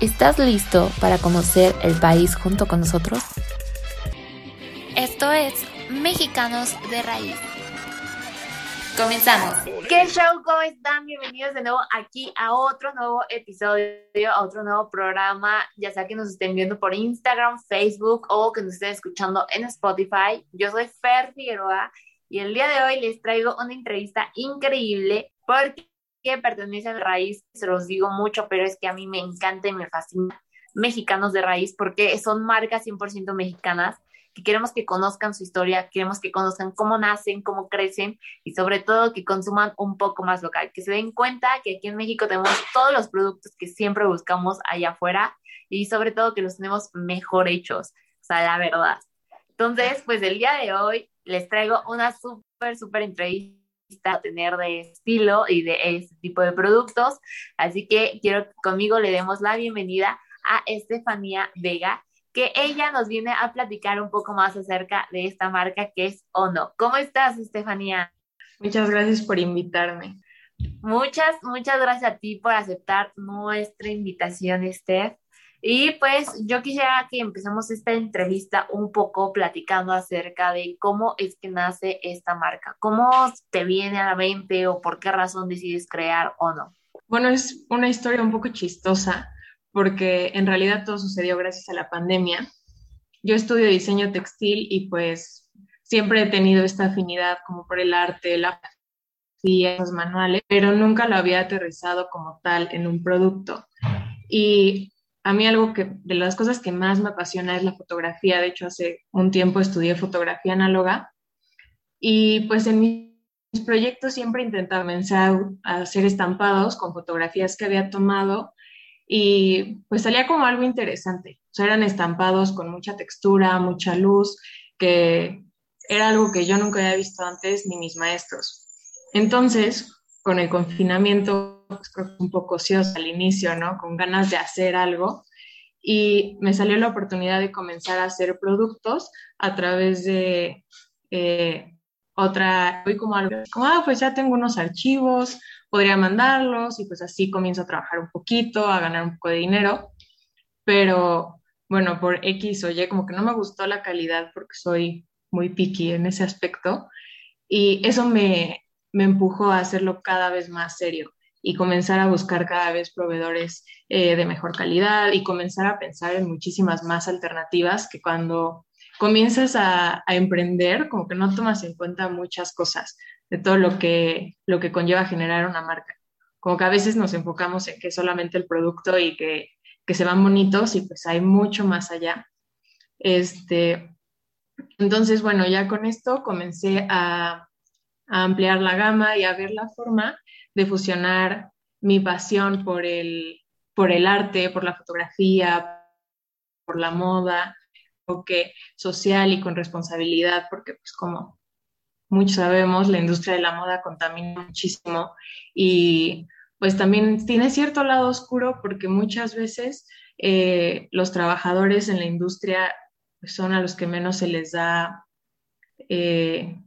¿Estás listo para conocer el país junto con nosotros? Esto es Mexicanos de Raíz. Comenzamos. ¿Qué show? ¿Cómo están? Bienvenidos de nuevo aquí a otro nuevo episodio, a otro nuevo programa, ya sea que nos estén viendo por Instagram, Facebook o que nos estén escuchando en Spotify. Yo soy Fer Figueroa y el día de hoy les traigo una entrevista increíble porque que pertenecen a raíz, se los digo mucho, pero es que a mí me encanta y me fascina mexicanos de raíz porque son marcas 100% mexicanas que queremos que conozcan su historia, queremos que conozcan cómo nacen, cómo crecen y sobre todo que consuman un poco más local, que se den cuenta que aquí en México tenemos todos los productos que siempre buscamos allá afuera y sobre todo que los tenemos mejor hechos, o sea, la verdad. Entonces, pues el día de hoy les traigo una súper, súper entrevista a tener de estilo y de este tipo de productos. Así que quiero que conmigo le demos la bienvenida a Estefanía Vega, que ella nos viene a platicar un poco más acerca de esta marca que es Ono. ¿Cómo estás, Estefanía? Muchas gracias por invitarme. Muchas, muchas gracias a ti por aceptar nuestra invitación, Steph. Y pues yo quisiera que empecemos esta entrevista un poco platicando acerca de cómo es que nace esta marca, cómo te viene a la mente o por qué razón decides crear o no. Bueno, es una historia un poco chistosa porque en realidad todo sucedió gracias a la pandemia. Yo estudio diseño textil y pues siempre he tenido esta afinidad como por el arte, la y los manuales, pero nunca lo había aterrizado como tal en un producto. Y a mí algo que de las cosas que más me apasiona es la fotografía. De hecho, hace un tiempo estudié fotografía análoga y pues en mis proyectos siempre intentaba comenzar a hacer estampados con fotografías que había tomado y pues salía como algo interesante. O sea, eran estampados con mucha textura, mucha luz, que era algo que yo nunca había visto antes ni mis maestros. Entonces, con el confinamiento, pues creo que un poco ociosa al inicio, ¿no? Con ganas de hacer algo. Y me salió la oportunidad de comenzar a hacer productos a través de eh, otra, voy como algo, como, ah, pues ya tengo unos archivos, podría mandarlos y pues así comienzo a trabajar un poquito, a ganar un poco de dinero. Pero bueno, por X o Y, como que no me gustó la calidad porque soy muy picky en ese aspecto. Y eso me, me empujó a hacerlo cada vez más serio y comenzar a buscar cada vez proveedores eh, de mejor calidad y comenzar a pensar en muchísimas más alternativas que cuando comienzas a, emprender, como que no tomas en cuenta muchas cosas de todo lo que, lo que conlleva generar una marca. Como que a veces nos enfocamos en que solamente el producto y que, que se van bonitos y pues hay mucho más allá. Este, entonces, bueno, ya con esto comencé a, a ampliar la gama y a ver la forma de fusionar mi pasión por el, por el arte, por la fotografía, por la moda, que social y con responsabilidad, porque pues como muchos sabemos, la industria de la moda contamina muchísimo y pues también tiene cierto lado oscuro porque muchas veces eh, los trabajadores en la industria pues, son a los que menos se les da eh,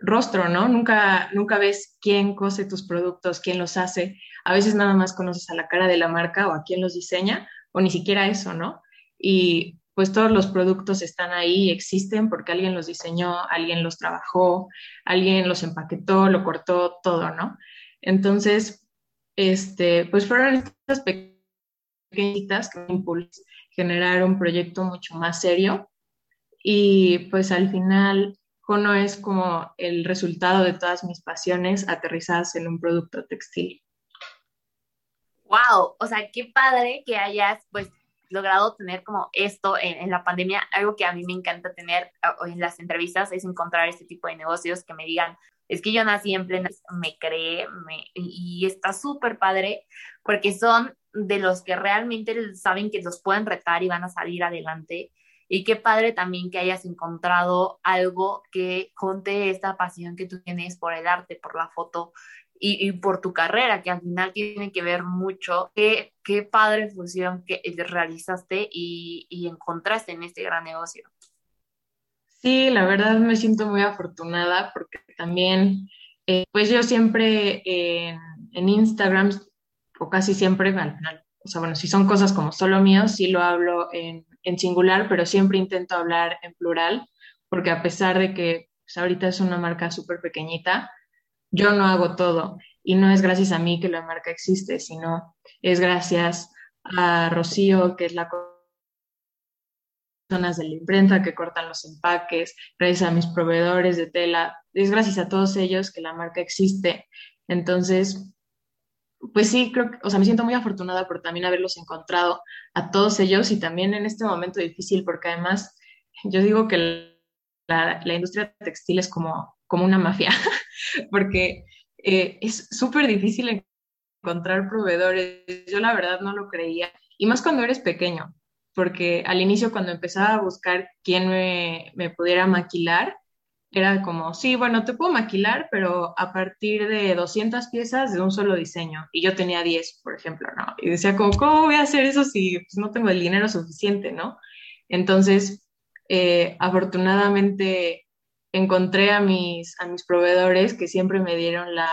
rostro, ¿no? Nunca, nunca ves quién cose tus productos, quién los hace. A veces nada más conoces a la cara de la marca o a quién los diseña, o ni siquiera eso, ¿no? Y pues todos los productos están ahí, existen porque alguien los diseñó, alguien los trabajó, alguien los empaquetó, lo cortó, todo, ¿no? Entonces, este, pues fueron estas pequeñitas que me impulsaron un proyecto mucho más serio y pues al final Jono es como el resultado de todas mis pasiones aterrizadas en un producto textil. Wow, o sea, qué padre que hayas pues logrado tener como esto en, la pandemia. Algo que a mí me encanta tener en las entrevistas es encontrar este tipo de negocios que me digan, es que yo nací en plena, me creé, y está súper padre porque son de los que realmente saben que los pueden retar y van a salir adelante. Y qué padre también que hayas encontrado algo que junte esta pasión que tú tienes por el arte, por la foto y, por tu carrera, que al final tiene que ver mucho. Qué, qué padre fusión que realizaste y, encontraste en este gran negocio. Sí, la verdad me siento muy afortunada porque también, eh, pues yo siempre en Instagram, o casi siempre, al final, o sea, bueno, si son cosas como solo míos, sí lo hablo en, en singular, pero siempre intento hablar en plural, porque a pesar de que pues, ahorita es una marca súper pequeñita, yo no hago todo y no es gracias a mí que la marca existe, sino es gracias a Rocío, que es la personas de la imprenta que cortan los empaques, gracias a mis proveedores de tela, es gracias a todos ellos que la marca existe. Entonces, pues sí, creo que, o sea, me siento muy afortunada por también haberlos encontrado a todos ellos y también en este momento difícil, porque además yo digo que la, industria textil es como, como una mafia, porque eh, es súper difícil encontrar proveedores. Yo la verdad no lo creía, y más cuando eres pequeño, porque al inicio cuando empezaba a buscar quién me pudiera maquilar, era como, sí, bueno, te puedo maquilar, pero a partir de 200 piezas de un solo diseño. Y yo tenía 10, por ejemplo, ¿no? Y decía, como, ¿cómo voy a hacer eso si pues, no tengo el dinero suficiente, ¿no? Entonces, eh, afortunadamente encontré a mis, a mis proveedores que siempre me dieron la,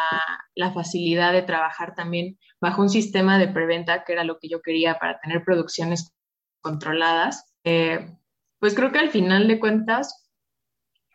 la, facilidad de trabajar también bajo un sistema de preventa, que era lo que yo quería para tener producciones controladas, eh, pues creo que al final de cuentas,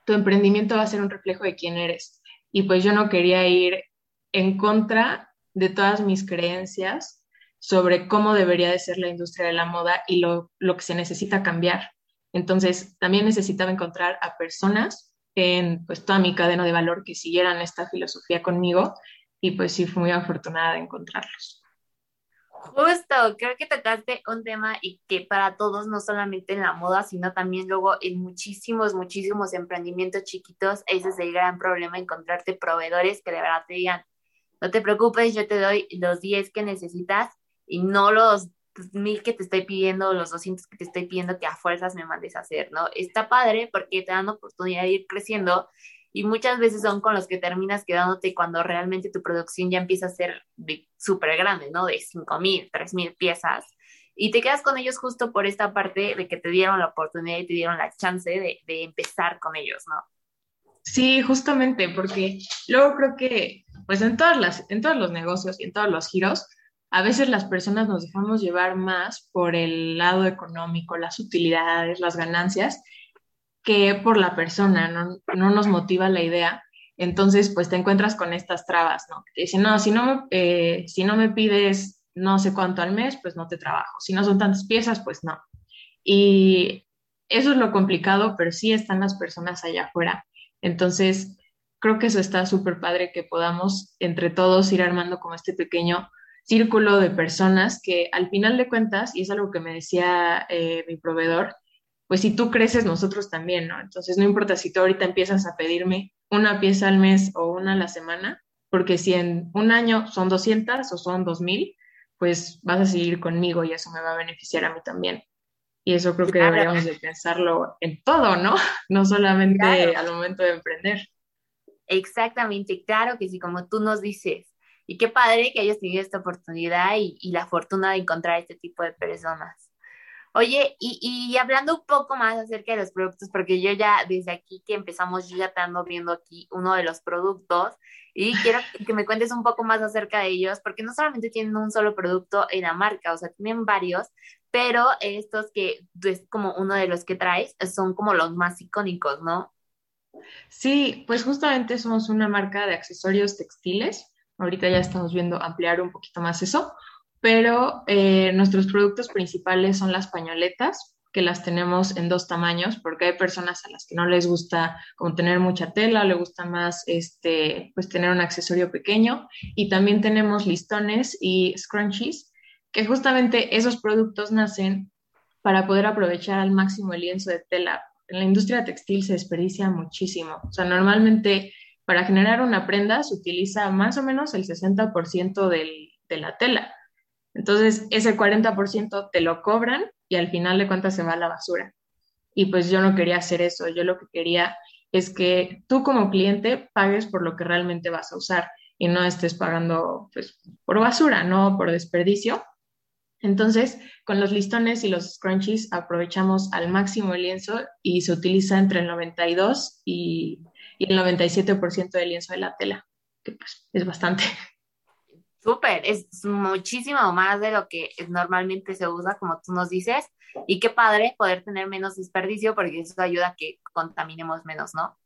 tu emprendimiento va a ser un reflejo de quién eres. Y pues yo no quería ir en contra de todas mis creencias sobre cómo debería de ser la industria de la moda y lo, lo que se necesita cambiar. Entonces, también necesitaba encontrar a personas en pues toda mi cadena de valor que siguieran esta filosofía conmigo y pues sí fui muy afortunada de encontrarlos. Justo, creo que tocaste un tema y que para todos, no solamente en la moda, sino también luego en muchísimos, muchísimos emprendimientos chiquitos, ese es el gran problema, encontrarte proveedores que de verdad te digan, no te preocupes, yo te doy los 10 que necesitas y no los mil que te estoy pidiendo, los 200 que te estoy pidiendo que a fuerzas me mandes a hacer, ¿no? Está padre porque te dan oportunidad de ir creciendo y muchas veces son con los que terminas quedándote cuando realmente tu producción ya empieza a ser súper grande, ¿no? De 5 mil, 3 mil piezas. Y te quedas con ellos justo por esta parte de que te dieron la oportunidad y te dieron la chance de, de empezar con ellos, ¿no? Sí, justamente, porque luego creo que, pues en, todas las, en todos los negocios y en todos los giros, a veces las personas nos dejamos llevar más por el lado económico, las utilidades, las ganancias, que por la persona, no, no nos motiva la idea. Entonces, pues te encuentras con estas trabas, ¿no? Te dicen, no, si no, eh, si no me pides no sé cuánto al mes, pues no te trabajo. Si no son tantas piezas, pues no. Y eso es lo complicado, pero sí están las personas allá afuera. Entonces, creo que eso está súper padre que podamos entre todos ir armando como este pequeño círculo de personas que al final de cuentas, y es algo que me decía eh, mi proveedor, pues si tú creces, nosotros también, ¿no? Entonces no importa si tú ahorita empiezas a pedirme una pieza al mes o una a la semana, porque si en un año son 200 o son 2000, pues vas a seguir conmigo y eso me va a beneficiar a mí también. Y eso creo que deberíamos de pensarlo en todo, ¿no? No solamente al momento de emprender. Exactamente, claro que sí, como tú nos dices, y qué padre que hayas tenido esta oportunidad y, la fortuna de encontrar este tipo de personas. Oye, y, y, hablando un poco más acerca de los productos, porque yo ya desde aquí que empezamos, yo ya te ando viendo aquí uno de los productos y quiero que me cuentes un poco más acerca de ellos, porque no solamente tienen un solo producto en la marca, o sea, tienen varios, pero estos que es como uno de los que traes son como los más icónicos, ¿no? Sí, pues justamente somos una marca de accesorios textiles Ahorita ya estamos viendo ampliar un poquito más eso, pero eh, nuestros productos principales son las pañoletas, que las tenemos en dos tamaños, porque hay personas a las que no les gusta como tener mucha tela, le gusta más este, pues tener un accesorio pequeño. Y también tenemos listones y scrunchies, que justamente esos productos nacen para poder aprovechar al máximo el lienzo de tela. En la industria textil se desperdicia muchísimo. O sea, normalmente para generar una prenda se utiliza más o menos el 60% del, de la tela. Entonces, ese 40% te lo cobran y al final de cuentas se va a la basura. Y pues yo no quería hacer eso, yo lo que quería es que tú como cliente pagues por lo que realmente vas a usar y no estés pagando pues, por basura, no por desperdicio. Entonces, con los listones y los scrunchies aprovechamos al máximo el lienzo y se utiliza entre el 92 y, y el 97% del lienzo de la tela, que pues es bastante. Súper, es muchísimo más de lo que normalmente se usa, como tú nos dices, y qué padre poder tener menos desperdicio porque eso ayuda a que contaminemos menos, ¿no?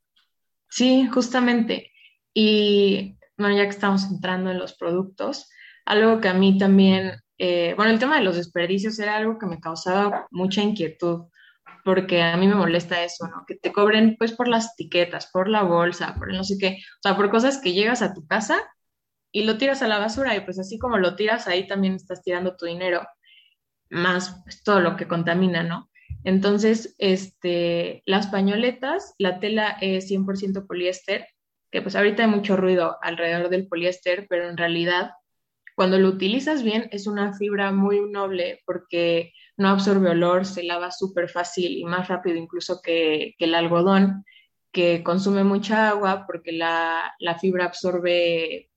Sí, justamente. Y bueno, ya que estamos entrando en los productos, algo que a mí también, eh, bueno, el tema de los desperdicios era algo que me causaba mucha inquietud, porque a mí me molesta eso, ¿no? Que te cobren pues por las etiquetas, por la bolsa, por no sé qué, o sea, por cosas que llegas a tu casa y lo tiras a la basura y pues así como lo tiras ahí también estás tirando tu dinero, más pues, todo lo que contamina, ¿no? Entonces, este, las pañoletas, la tela es 100% poliéster, que pues ahorita hay mucho ruido alrededor del poliéster, pero en realidad cuando lo utilizas bien es una fibra muy noble porque no absorbe olor, se lava súper fácil y más rápido incluso que, el algodón, que consume mucha agua porque la, la fibra absorbe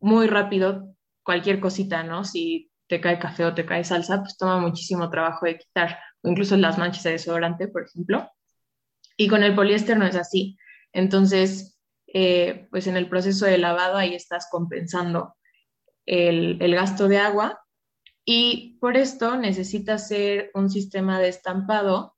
muy rápido cualquier cosita, ¿no? Si te cae café o te cae salsa, pues toma muchísimo trabajo de quitar, o incluso las manchas de desodorante, por ejemplo. Y con el poliéster no es así. Entonces, eh, pues en el proceso de lavado ahí estás compensando el, el gasto de agua y por esto necesitas hacer un sistema de estampado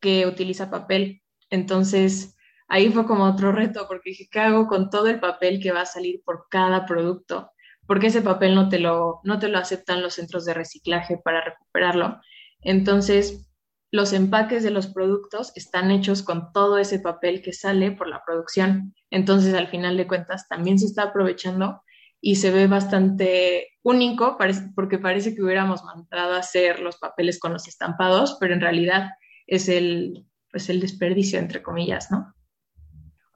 que utiliza papel. Entonces, ahí fue como otro reto, porque dije, ¿qué hago con todo el papel que va a salir por cada producto? Porque ese papel no te lo, no te lo aceptan los centros de reciclaje para recuperarlo. Entonces, los empaques de los productos están hechos con todo ese papel que sale por la producción. Entonces, al final de cuentas, también se está aprovechando y se ve bastante único porque parece que hubiéramos mandado hacer los papeles con los estampados, pero en realidad es el, pues el desperdicio, entre comillas, ¿no?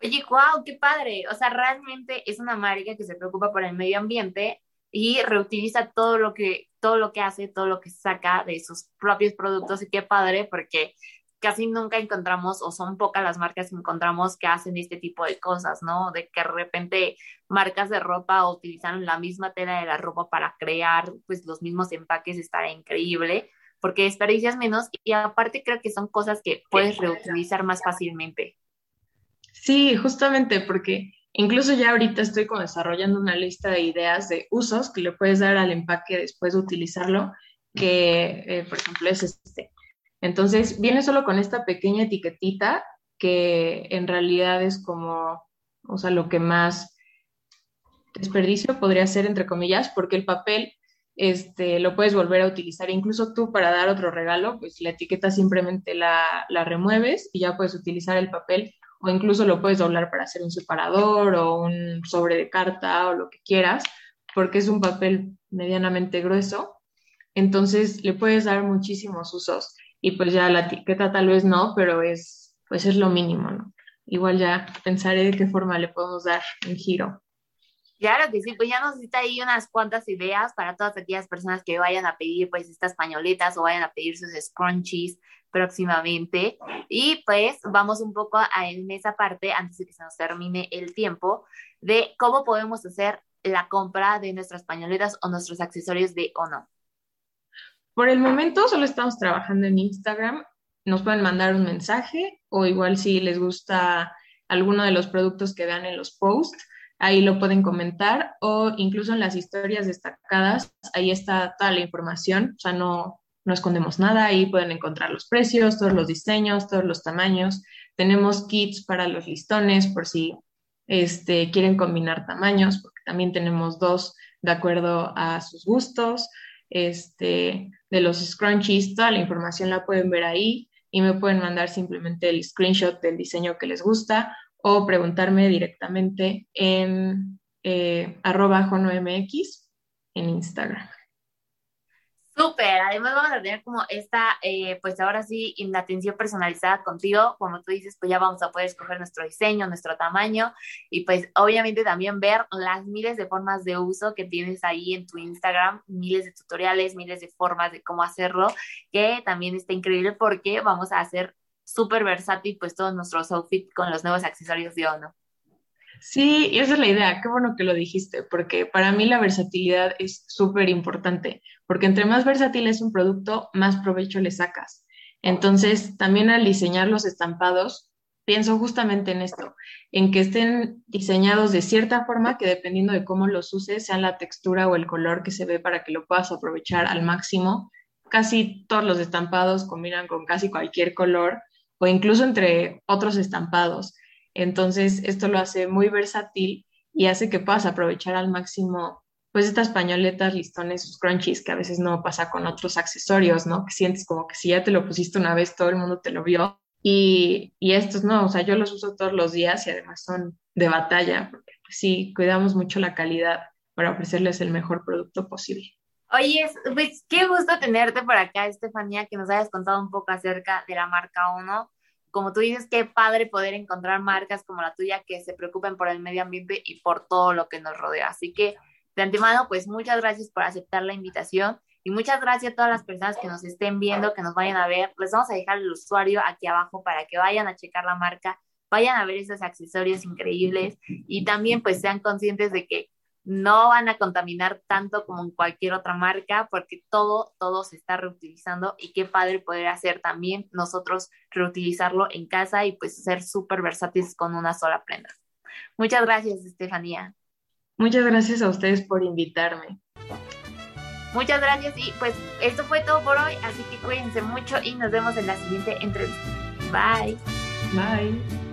Oye, wow, qué padre. O sea, realmente es una marca que se preocupa por el medio ambiente y reutiliza todo lo que todo lo que hace, todo lo que saca de sus propios productos y qué padre porque casi nunca encontramos o son pocas las marcas que encontramos que hacen este tipo de cosas, ¿no? De que de repente marcas de ropa utilizan la misma tela de la ropa para crear pues los mismos empaques, está increíble porque desperdicias menos y aparte creo que son cosas que puedes reutilizar más fácilmente. Sí, justamente porque incluso ya ahorita estoy desarrollando una lista de ideas de usos que le puedes dar al empaque después de utilizarlo, que eh, por ejemplo es este. Entonces viene solo con esta pequeña etiquetita que en realidad es como, o sea, lo que más desperdicio podría ser, entre comillas, porque el papel este, lo puedes volver a utilizar. Incluso tú para dar otro regalo, pues la etiqueta simplemente la, la remueves y ya puedes utilizar el papel o incluso lo puedes doblar para hacer un separador o un sobre de carta o lo que quieras, porque es un papel medianamente grueso. Entonces le puedes dar muchísimos usos y pues ya la etiqueta tal vez no, pero es pues es lo mínimo, ¿no? Igual ya pensaré de qué forma le podemos dar un giro. Claro que sí, pues ya nos necesita ahí unas cuantas ideas para todas aquellas personas que vayan a pedir pues estas pañoletas o vayan a pedir sus scrunchies próximamente. Y pues vamos un poco en esa parte, antes de que se nos termine el tiempo, de cómo podemos hacer la compra de nuestras pañoletas o nuestros accesorios de o. Por el momento solo estamos trabajando en Instagram. Nos pueden mandar un mensaje o igual si les gusta alguno de los productos que vean en los posts, ahí lo pueden comentar o incluso en las historias destacadas, ahí está toda la información, o sea, no, no escondemos nada, ahí pueden encontrar los precios, todos los diseños, todos los tamaños. Tenemos kits para los listones por si este, quieren combinar tamaños, porque también tenemos dos de acuerdo a sus gustos. Este, de los scrunchies, toda la información la pueden ver ahí y me pueden mandar simplemente el screenshot del diseño que les gusta o preguntarme directamente en eh, arroba en Instagram Súper, además vamos a tener como esta, eh, pues ahora sí, la atención personalizada contigo, como tú dices, pues ya vamos a poder escoger nuestro diseño, nuestro tamaño y pues obviamente también ver las miles de formas de uso que tienes ahí en tu Instagram, miles de tutoriales, miles de formas de cómo hacerlo, que también está increíble porque vamos a hacer súper versátil pues todos nuestros outfits con los nuevos accesorios de Ono. Sí, esa es la idea. Qué bueno que lo dijiste, porque para mí la versatilidad es súper importante, porque entre más versátil es un producto, más provecho le sacas. Entonces, también al diseñar los estampados, pienso justamente en esto, en que estén diseñados de cierta forma que dependiendo de cómo los uses, sea la textura o el color que se ve para que lo puedas aprovechar al máximo. Casi todos los estampados combinan con casi cualquier color o incluso entre otros estampados. Entonces, esto lo hace muy versátil y hace que puedas aprovechar al máximo, pues, estas pañoletas, listones, crunchies, que a veces no pasa con otros accesorios, ¿no? Que sientes como que si ya te lo pusiste una vez, todo el mundo te lo vio. Y, y estos no, o sea, yo los uso todos los días y además son de batalla, porque pues, sí, cuidamos mucho la calidad para ofrecerles el mejor producto posible. Oye, pues qué gusto tenerte por acá, Estefanía, que nos hayas contado un poco acerca de la marca Uno como tú dices, qué padre poder encontrar marcas como la tuya que se preocupen por el medio ambiente y por todo lo que nos rodea. Así que de antemano, pues muchas gracias por aceptar la invitación y muchas gracias a todas las personas que nos estén viendo, que nos vayan a ver. Les vamos a dejar el usuario aquí abajo para que vayan a checar la marca, vayan a ver esos accesorios increíbles y también pues sean conscientes de que no van a contaminar tanto como en cualquier otra marca porque todo, todo se está reutilizando y qué padre poder hacer también nosotros reutilizarlo en casa y pues ser súper versátiles con una sola prenda. Muchas gracias, Estefanía. Muchas gracias a ustedes por invitarme. Muchas gracias y pues esto fue todo por hoy, así que cuídense mucho y nos vemos en la siguiente entrevista. Bye. Bye.